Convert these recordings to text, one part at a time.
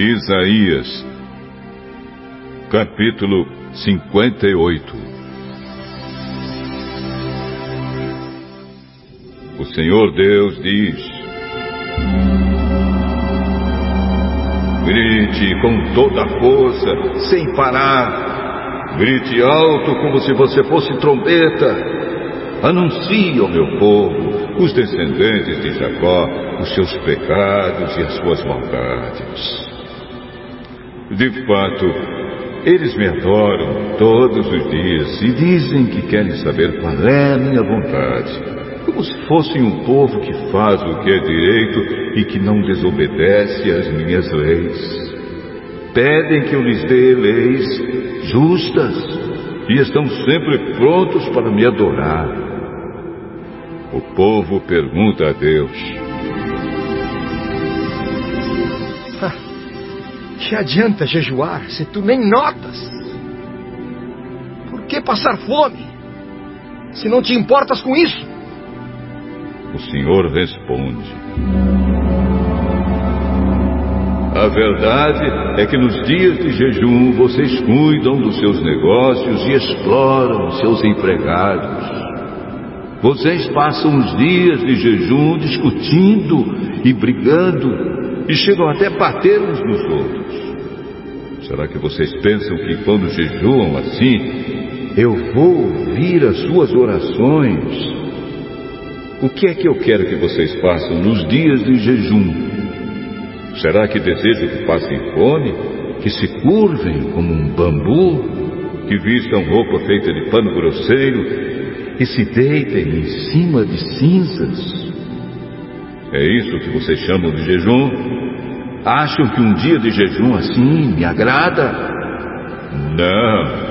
Isaías, capítulo 58 O Senhor Deus diz: Grite com toda a força, sem parar. Grite alto como se você fosse trombeta. Anuncie ao meu povo, os descendentes de Jacó, os seus pecados e as suas maldades. De fato, eles me adoram todos os dias e dizem que querem saber qual é a minha vontade. Como se fossem um povo que faz o que é direito e que não desobedece às minhas leis. Pedem que eu lhes dê leis justas e estão sempre prontos para me adorar. O povo pergunta a Deus: Que adianta jejuar se tu nem notas? Por que passar fome se não te importas com isso? O Senhor responde: A verdade é que nos dias de jejum vocês cuidam dos seus negócios e exploram seus empregados. Vocês passam os dias de jejum discutindo e brigando e chegam até bater uns nos outros. Será que vocês pensam que quando jejuam assim, eu vou ouvir as suas orações? O que é que eu quero que vocês façam nos dias de jejum? Será que desejo que passem fome? Que se curvem como um bambu? Que vistam roupa feita de pano grosseiro e se deitem em cima de cinzas. É isso que vocês chamam de jejum? Acham que um dia de jejum assim me agrada? Não.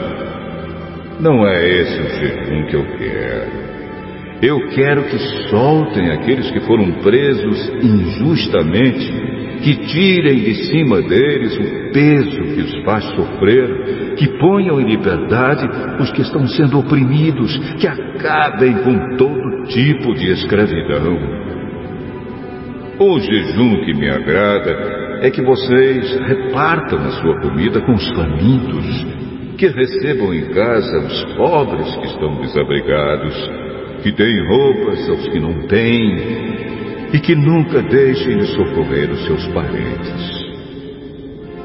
Não é esse o jejum que eu quero. Eu quero que soltem aqueles que foram presos injustamente, que tirem de cima deles o peso que os faz sofrer, que ponham em liberdade os que estão sendo oprimidos, que acabem com todo tipo de escravidão. O jejum que me agrada é que vocês repartam a sua comida com os famintos, que recebam em casa os pobres que estão desabrigados, que deem roupas aos que não têm e que nunca deixem de socorrer os seus parentes.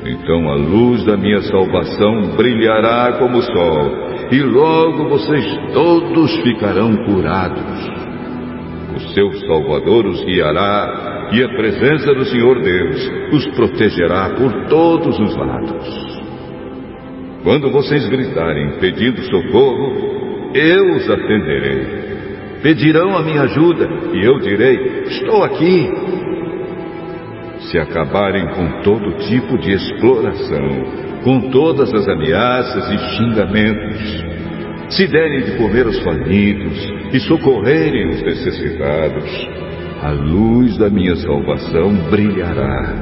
Então a luz da minha salvação brilhará como o sol, e logo vocês todos ficarão curados. O seu Salvador os guiará, e a presença do Senhor Deus os protegerá por todos os lados. Quando vocês gritarem pedindo socorro, eu os atenderei. Pedirão a minha ajuda e eu direi: Estou aqui. Se acabarem com todo tipo de exploração, com todas as ameaças e xingamentos, se derem de comer aos famintos e socorrerem os necessitados, a luz da minha salvação brilhará.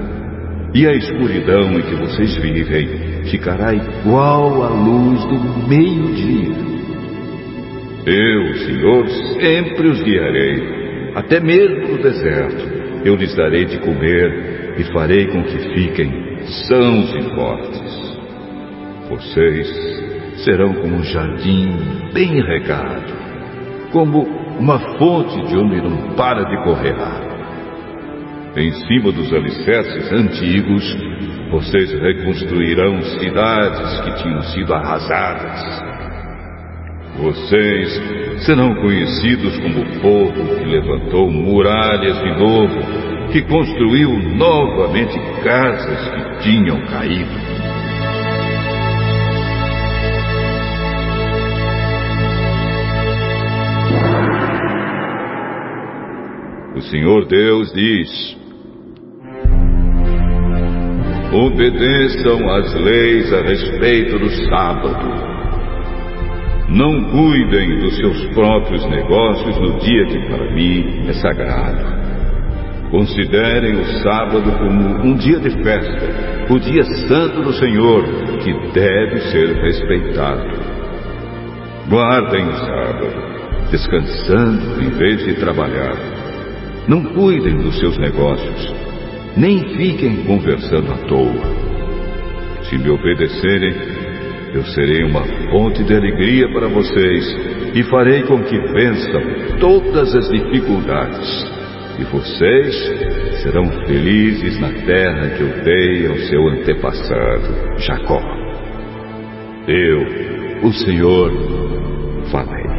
E a escuridão em que vocês vivem ficará igual à luz do meio-dia. Eu, Senhor, sempre os guiarei, até mesmo no deserto. Eu lhes darei de comer e farei com que fiquem sãos e fortes. Vocês serão como um jardim bem regado, como uma fonte de onde não para de correr água. Em cima dos alicerces antigos, vocês reconstruirão cidades que tinham sido arrasadas vocês serão conhecidos como o povo que levantou muralhas de novo, que construiu novamente casas que tinham caído. Senhor Deus diz: Obedeçam às leis a respeito do sábado não cuidem dos seus próprios negócios no dia que para mim é sagrado. Considerem o sábado como um dia de festa, o dia santo do Senhor, que deve ser respeitado. Guardem o sábado, descansando em vez de trabalhar. Não cuidem dos seus negócios. nem fiquem conversando à toa. Se me obedecerem, eu serei uma fonte de alegria para vocês e farei com que vençam todas as dificuldades. E vocês serão felizes na terra que eu dei ao seu antepassado, Jacó. Eu, o Senhor, falei.